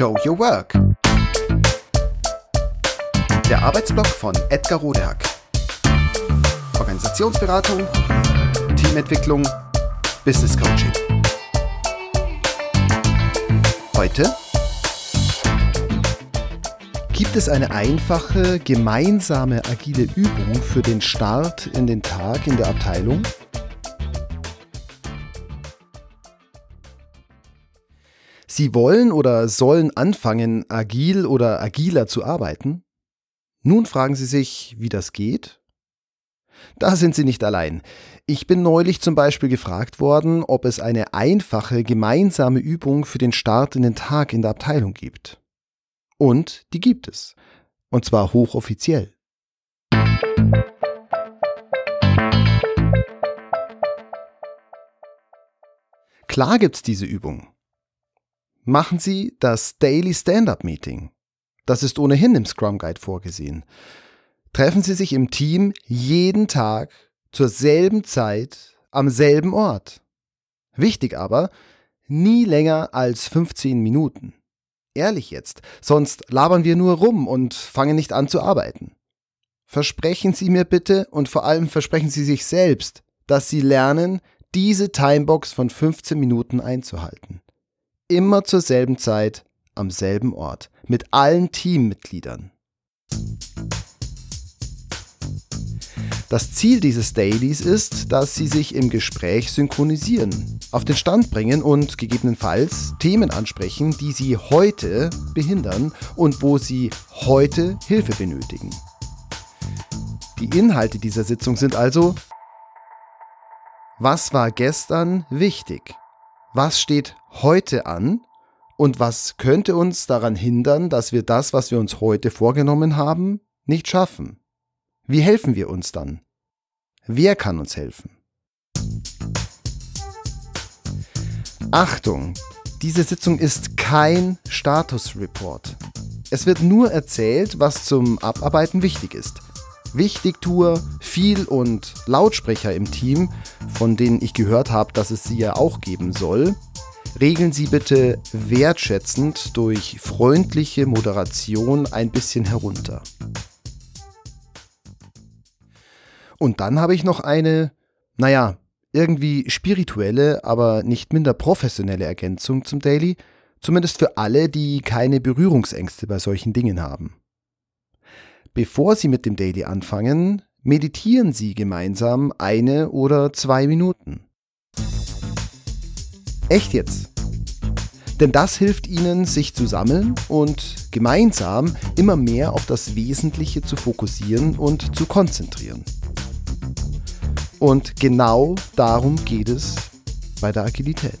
Show Your Work. Der Arbeitsblock von Edgar Rodehack. Organisationsberatung, Teamentwicklung, Business Coaching. Heute gibt es eine einfache, gemeinsame, agile Übung für den Start in den Tag in der Abteilung? Sie wollen oder sollen anfangen, agil oder agiler zu arbeiten? Nun fragen Sie sich, wie das geht? Da sind Sie nicht allein. Ich bin neulich zum Beispiel gefragt worden, ob es eine einfache gemeinsame Übung für den Start in den Tag in der Abteilung gibt. Und die gibt es. Und zwar hochoffiziell. Klar gibt's diese Übung machen Sie das Daily Stand-up Meeting. Das ist ohnehin im Scrum Guide vorgesehen. Treffen Sie sich im Team jeden Tag zur selben Zeit am selben Ort. Wichtig aber, nie länger als 15 Minuten. Ehrlich jetzt, sonst labern wir nur rum und fangen nicht an zu arbeiten. Versprechen Sie mir bitte und vor allem versprechen Sie sich selbst, dass Sie lernen, diese Timebox von 15 Minuten einzuhalten immer zur selben Zeit am selben Ort mit allen Teammitgliedern. Das Ziel dieses Dailies ist, dass Sie sich im Gespräch synchronisieren, auf den Stand bringen und gegebenenfalls Themen ansprechen, die Sie heute behindern und wo Sie heute Hilfe benötigen. Die Inhalte dieser Sitzung sind also, was war gestern wichtig? Was steht heute an und was könnte uns daran hindern, dass wir das, was wir uns heute vorgenommen haben, nicht schaffen? Wie helfen wir uns dann? Wer kann uns helfen? Achtung, diese Sitzung ist kein Statusreport. Es wird nur erzählt, was zum Abarbeiten wichtig ist. Wichtigtour, viel und Lautsprecher im Team, von denen ich gehört habe, dass es sie ja auch geben soll, regeln Sie bitte wertschätzend durch freundliche Moderation ein bisschen herunter. Und dann habe ich noch eine, naja, irgendwie spirituelle, aber nicht minder professionelle Ergänzung zum Daily, zumindest für alle, die keine Berührungsängste bei solchen Dingen haben. Bevor Sie mit dem Daily anfangen, meditieren Sie gemeinsam eine oder zwei Minuten. Echt jetzt? Denn das hilft Ihnen, sich zu sammeln und gemeinsam immer mehr auf das Wesentliche zu fokussieren und zu konzentrieren. Und genau darum geht es bei der Agilität.